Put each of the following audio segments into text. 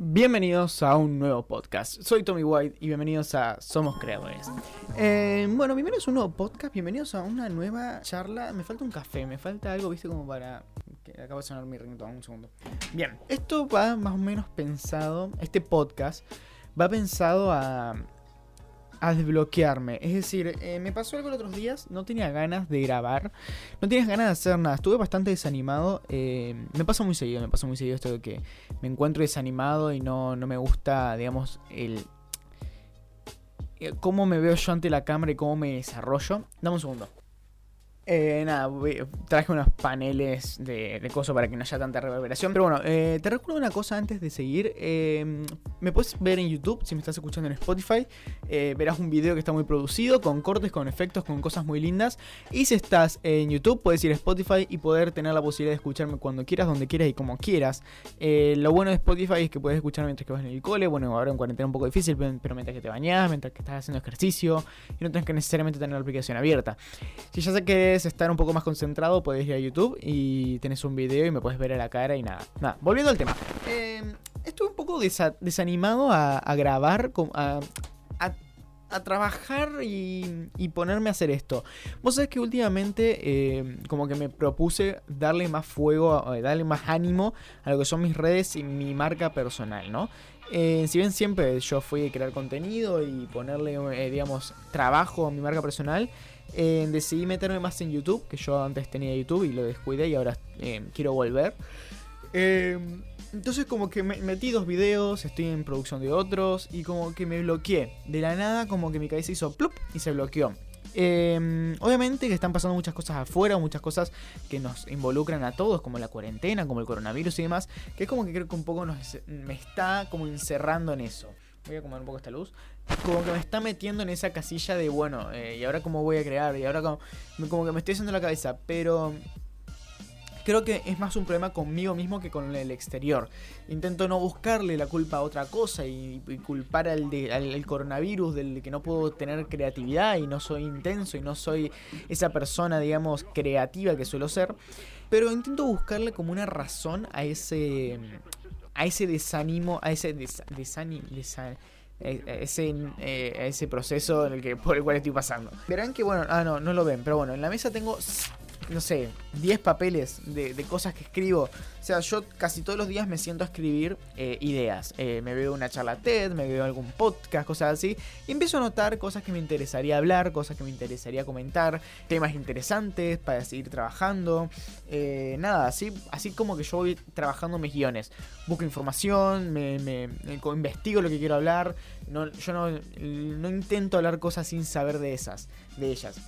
Bienvenidos a un nuevo podcast. Soy Tommy White y bienvenidos a Somos Creadores. Eh, bueno, bienvenidos a un nuevo podcast, bienvenidos a una nueva charla. Me falta un café, me falta algo, viste, como para... Que acabo de sonar mi ringtone, un segundo. Bien, esto va más o menos pensado, este podcast va pensado a a desbloquearme. Es decir, eh, me pasó algo los otros días, no tenía ganas de grabar, no tenías ganas de hacer nada, estuve bastante desanimado. Eh, me pasa muy seguido, me pasa muy seguido esto de que me encuentro desanimado y no, no me gusta, digamos, el... Eh, cómo me veo yo ante la cámara y cómo me desarrollo. Dame un segundo. Eh, nada, traje unos paneles de, de cosas para que no haya tanta reverberación. Pero bueno, te recuerdo una cosa antes de seguir. Me puedes ver en YouTube, si me estás escuchando en Spotify. Eh, verás un video que está muy producido, con cortes, con efectos, con cosas muy lindas. Y si estás en YouTube, puedes ir a Spotify y poder tener la posibilidad de escucharme cuando quieras, donde quieras y como quieras. Eh, lo bueno de Spotify es que puedes escuchar mientras que vas en el cole. Bueno, ahora en cuarentena un poco difícil, pero mientras que te bañas, mientras que estás haciendo ejercicio. Y no tienes que necesariamente tener la aplicación abierta. Si ya sé que estar un poco más concentrado, puedes ir a YouTube y tenés un video y me puedes ver a la cara y nada. Nada, volviendo al tema. Eh, estuve un poco desa desanimado a, grabar, a, trabajar y, ponerme a hacer esto. Vos sabés que últimamente eh, como que me propuse darle más fuego, darle más ánimo a lo que son mis redes y mi marca personal, ¿no? Eh, si bien siempre yo fui a crear contenido y ponerle, eh, digamos, trabajo a mi marca personal, eh, decidí meterme más en YouTube, que yo antes tenía YouTube y lo descuidé y ahora eh, quiero volver. Eh, entonces como que me metí dos videos, estoy en producción de otros y como que me bloqueé. De la nada como que mi cabeza hizo plup y se bloqueó. Eh, obviamente que están pasando muchas cosas afuera, muchas cosas que nos involucran a todos, como la cuarentena, como el coronavirus y demás, que es como que creo que un poco nos, me está como encerrando en eso. Voy a comer un poco esta luz. Como que me está metiendo en esa casilla de, bueno, eh, ¿y ahora cómo voy a crear? Y ahora como, como que me estoy haciendo la cabeza. Pero creo que es más un problema conmigo mismo que con el exterior. Intento no buscarle la culpa a otra cosa y, culpar al, de, coronavirus del que no puedo tener creatividad y no soy intenso y no soy esa persona, digamos, creativa que suelo ser. Pero intento buscarle como una razón a ese a ese desánimo, a ese des, desánimo, desan, ese, eh, ese proceso en el que, por el cual estoy pasando. Verán que, bueno, ah, no, no lo ven, pero bueno, en la mesa tengo no sé, 10 papeles de, cosas que escribo. O sea, yo casi todos los días me siento a escribir eh, ideas. Eh, me veo una charla TED, me veo algún podcast, cosas así. Y empiezo a notar cosas que me interesaría hablar, cosas que me interesaría comentar, temas interesantes para seguir trabajando. Eh, nada, así, así como que yo voy trabajando mis guiones. Busco información, me, me, me investigo lo que quiero hablar. No, yo no, no intento hablar cosas sin saber de esas, de ellas.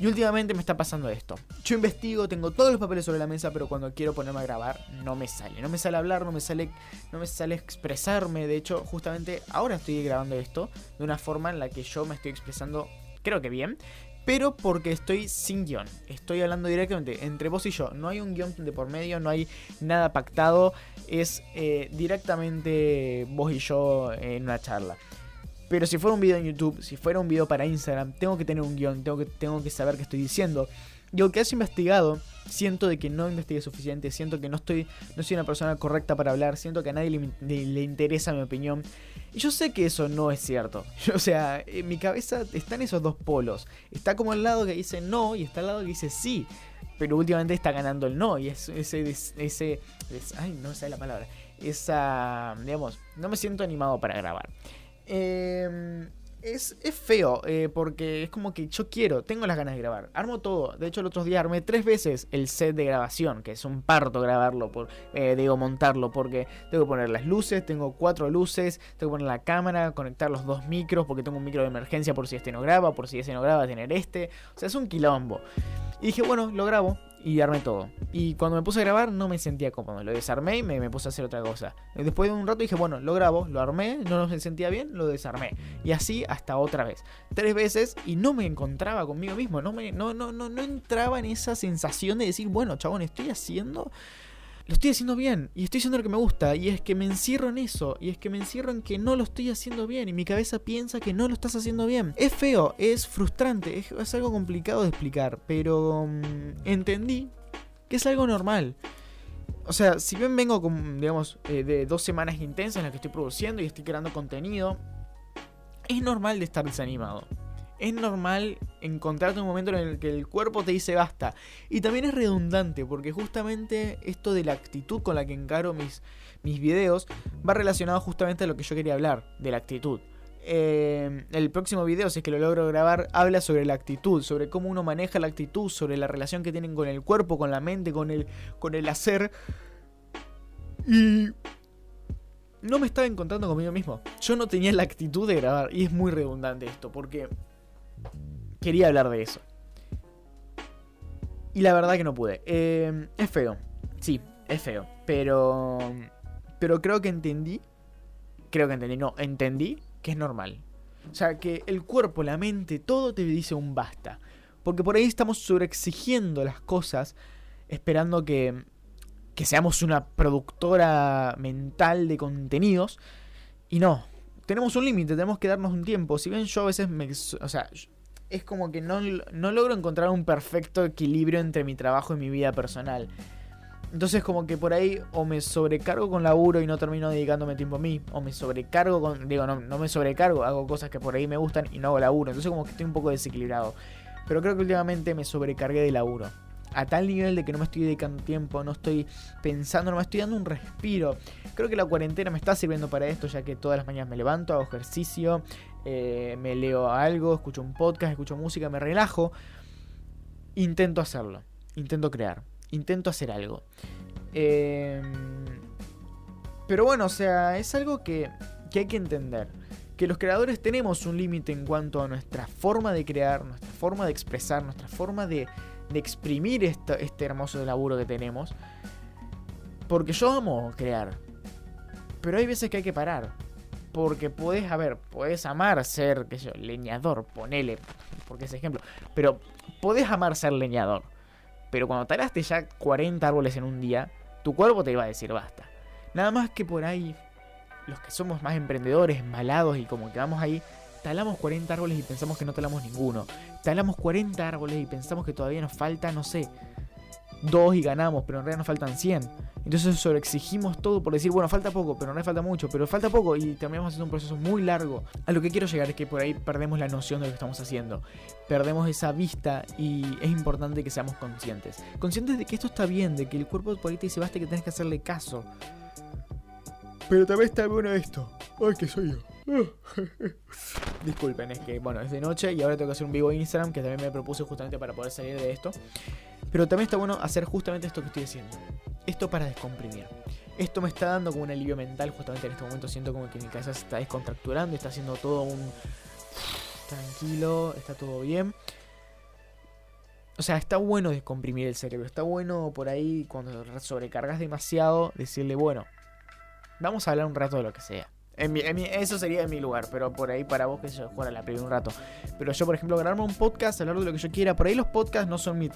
Y últimamente me está pasando esto. Yo investigo, tengo todos los papeles sobre la mesa, pero cuando quiero ponerme a grabar no me sale. No me sale hablar, no me sale, no me sale expresarme. De hecho, justamente ahora estoy grabando esto de una forma en la que yo me estoy expresando, creo que bien. Pero porque estoy sin guion. Estoy hablando directamente entre vos y yo. No hay un guion de por medio, no hay nada pactado. Es eh, directamente vos y yo en una charla. Pero si fuera un video en YouTube, si fuera un video para Instagram, tengo que tener un guion, tengo que, tengo que saber qué estoy diciendo. Y aunque has investigado, siento de que no investigué suficiente, siento que no estoy, no soy una persona correcta para hablar, siento que a nadie le, interesa mi opinión. Y yo sé que eso no es cierto. O sea, en mi cabeza están esos dos polos. Está como el lado que dice no y está el lado que dice sí. Pero últimamente está ganando el no. Y es, ese, ese, ay, no sé la palabra. Esa, digamos, no me siento animado para grabar. Eh, es, es, feo, eh, porque es como que yo quiero, tengo las ganas de grabar. Armo todo. De hecho, el otro día armé tres veces el set de grabación, que es un parto grabarlo, por, eh, digo, montarlo, porque tengo que poner las luces, tengo cuatro luces, tengo que poner la cámara, conectar los dos micros, porque tengo un micro de emergencia por si este no graba, por si ese no graba, tener este. O sea, es un quilombo. Y dije, bueno, lo grabo y armé todo. Y cuando me puse a grabar no me sentía cómodo. Lo desarmé y me, puse a hacer otra cosa. Después de un rato dije, bueno, lo grabo, lo armé, no me sentía bien, lo desarmé. Y así hasta otra vez. Tres veces y no me encontraba conmigo mismo. No, me, no, no, no, no entraba en esa sensación de decir, bueno, chabón, estoy haciendo lo estoy haciendo bien y estoy haciendo lo que me gusta y es que me encierro en eso y es que me encierro en que no lo estoy haciendo bien y mi cabeza piensa que no lo estás haciendo bien. Es feo, es frustrante, es, es algo complicado de explicar, pero um, entendí que es algo normal. o sea, si bien vengo con, digamos, eh, de dos semanas intensas en las que estoy produciendo y estoy creando contenido, es normal de estar desanimado. Es normal encontrarte un momento en el que el cuerpo te dice basta. Y también es redundante, porque justamente esto de la actitud con la que encaro mis, mis videos va relacionado justamente a lo que yo quería hablar, de la actitud. Eh, el próximo video, si es que lo logro grabar, habla sobre la actitud, sobre cómo uno maneja la actitud, sobre la relación que tienen con el cuerpo, con la mente, con el, con el hacer. Y no me estaba encontrando conmigo mismo. Yo no tenía la actitud de grabar. Y es muy redundante esto, porque quería hablar de eso. Y la verdad que no pude. Eh, es feo. Sí, es feo. Pero... Pero creo que entendí. Creo que entendí. No, entendí que es normal. O sea, que el cuerpo, la mente, todo te dice un basta. Porque por ahí estamos sobreexigiendo las cosas, esperando que, que seamos una productora mental de contenidos. Y no, tenemos un límite, tenemos que darnos un tiempo. Si bien yo a veces me... O sea, es como que no, no logro encontrar un perfecto equilibrio entre mi trabajo y mi vida personal. Entonces como que por ahí o me sobrecargo con laburo y no termino dedicándome tiempo a mí, o me sobrecargo con, digo, no, no me sobrecargo, hago cosas que por ahí me gustan y no hago laburo, entonces como que estoy un poco desequilibrado. Pero creo que últimamente me sobrecargué de laburo. A tal nivel de que no me estoy dedicando tiempo, no estoy pensando, no me estoy dando un respiro. Creo que la cuarentena me está sirviendo para esto, ya que todas las mañanas me levanto, hago ejercicio, eh, me leo algo, escucho un podcast, escucho música, me relajo. Intento hacerlo, intento crear intento hacer algo. Em, pero bueno, o sea, es algo que, hay que entender. Que los creadores tenemos un límite en cuanto a nuestra forma de crear, nuestra forma de expresar, nuestra forma de, de exprimir este hermoso laburo que tenemos. Porque yo amo crear. Pero hay veces que hay que parar. Porque puedes, a ver, puedes amar ser, qué sé yo, leñador, ponele, porque es ejemplo. Pero puedes amar ser leñador. Pero cuando talaste ya 40 árboles en un día, tu cuerpo te iba a decir basta. Nada más que por ahí, los que somos más emprendedores, malados y como que vamos ahí, talamos 40 árboles y pensamos que no talamos ninguno. Talamos 40 árboles y pensamos que todavía nos falta, no sé, dos y ganamos, pero en realidad nos faltan 100. Entonces sobreexigimos todo por decir, bueno, falta poco, pero no falta mucho, pero falta poco y terminamos haciendo un proceso muy largo. A lo que quiero llegar es que por ahí perdemos la noción de lo que estamos haciendo. Perdemos esa vista y es importante que seamos conscientes. Conscientes de que esto está bien, de que el cuerpo por ahí te dice, basta que tenés que hacerle caso. Pero también está bueno esto. Ay, que soy yo. Disculpen, es que bueno, es de noche y ahora tengo que hacer un vivo Instagram que también me propuse justamente para poder salir de esto. Pero también está bueno hacer justamente esto que estoy haciendo. Esto para descomprimir. Esto me está dando como un alivio mental. Justamente en este momento siento como que mi cabeza se está descontracturando. Está haciendo todo un... Tranquilo, está todo bien. O sea, está bueno descomprimir el cerebro. Está bueno por ahí cuando sobrecargas demasiado decirle, bueno, vamos a hablar un rato de lo que sea eso sería en mi lugar, pero por ahí para vos que yo jugar la play un rato. Pero yo, por ejemplo, grabarme un podcast, hablar de lo que yo quiera. Por ahí los podcasts no son mi,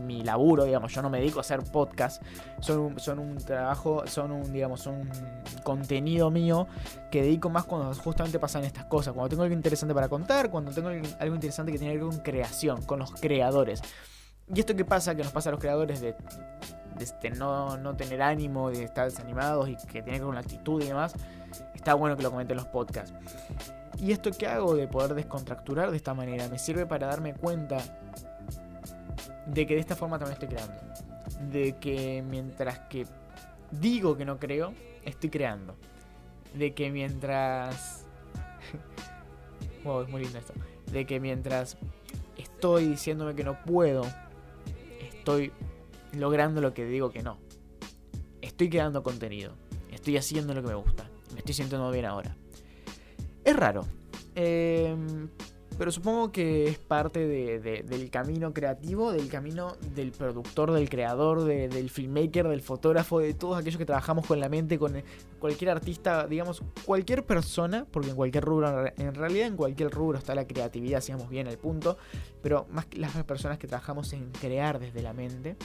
mi, laburo, digamos. Yo no me dedico a hacer podcast. Son un, son un trabajo, son un, digamos, un contenido mío que dedico más cuando justamente pasan estas cosas. Cuando tengo algo interesante para contar, cuando tengo algo interesante que tiene que ver con creación, con los creadores. ¿Y esto qué pasa? Que nos pasa a los creadores de, este, no, no tener ánimo, de estar desanimados y que tiene que ver con la actitud y demás está bueno que lo comente en los podcasts. Y esto que hago de poder descontracturar de esta manera me sirve para darme cuenta de que de esta forma también estoy creando. De que mientras que digo que no creo, estoy creando. De que mientras... wow, es muy lindo esto. De que mientras estoy diciéndome que no puedo, estoy logrando lo que digo que no. Estoy creando contenido. Estoy haciendo lo que me gusta estoy sintiendo bien ahora. Es raro. Em, pero supongo que es parte del camino creativo, del camino del productor, del creador, del filmmaker, del fotógrafo, de todos aquellos que trabajamos con la mente, con cualquier artista, digamos, cualquier persona, porque en cualquier rubro, en realidad en cualquier rubro está la creatividad, si vamos bien el punto, pero más que las personas que trabajamos en crear desde la mente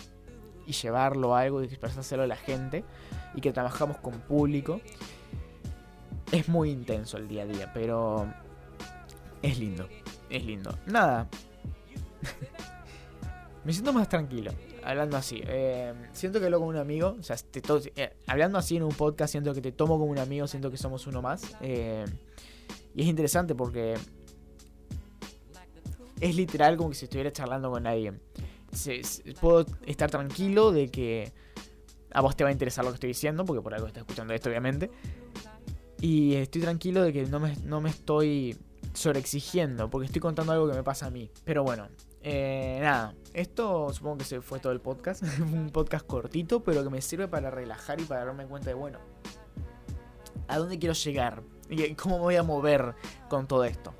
y llevarlo a algo y expresárselo a la gente y que trabajamos con público es muy intenso el día a día, pero es lindo, es lindo. Nada. Me siento más tranquilo. hablando así. Eh, siento que hablo con un amigo. Eh, hablando así en un podcast, siento que te tomo como un amigo, siento que somos uno más. Eh, y es interesante porque es literal como que si estuviera charlando con alguien. puedo estar tranquilo de que a vos te va a interesar lo que estoy diciendo, porque por algo estás escuchando esto, obviamente. Y estoy tranquilo de que no me, no me estoy sobreexigiendo, porque estoy contando algo que me pasa a mí. Pero bueno, eh, nada, esto supongo que se fue todo el podcast. un podcast cortito, pero que me sirve para relajar y para darme cuenta de, bueno, a dónde quiero llegar y cómo me voy a mover con todo esto.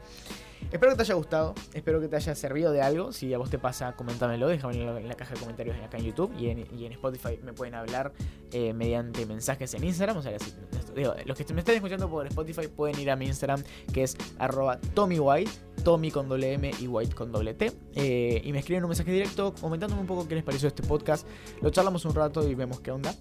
Espero que te haya gustado, espero que te haya servido de algo. Si a vos te pasa, coméntamelo, déjamelo en la caja de comentarios acá en YouTube y en, Spotify me pueden hablar eh, mediante mensajes en Instagram. O sea, los que me están escuchando por Spotify pueden ir a mi Instagram que es arroba TommyWhite, Tommy con doble y White con T. Eh, y me escriben un mensaje directo comentándome un poco qué les pareció este podcast. Lo charlamos un rato y vemos qué onda.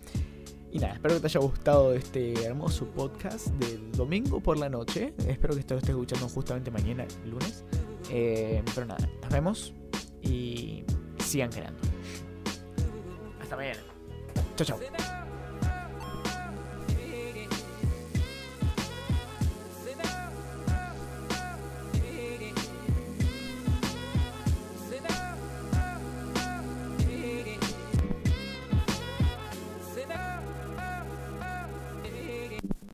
Y nada, espero que te haya gustado este hermoso podcast del domingo por la noche. Espero que esto lo estés escuchando justamente mañana, lunes. Eh, pero nada, nos vemos y sigan creando. Hasta mañana. Chao, chao.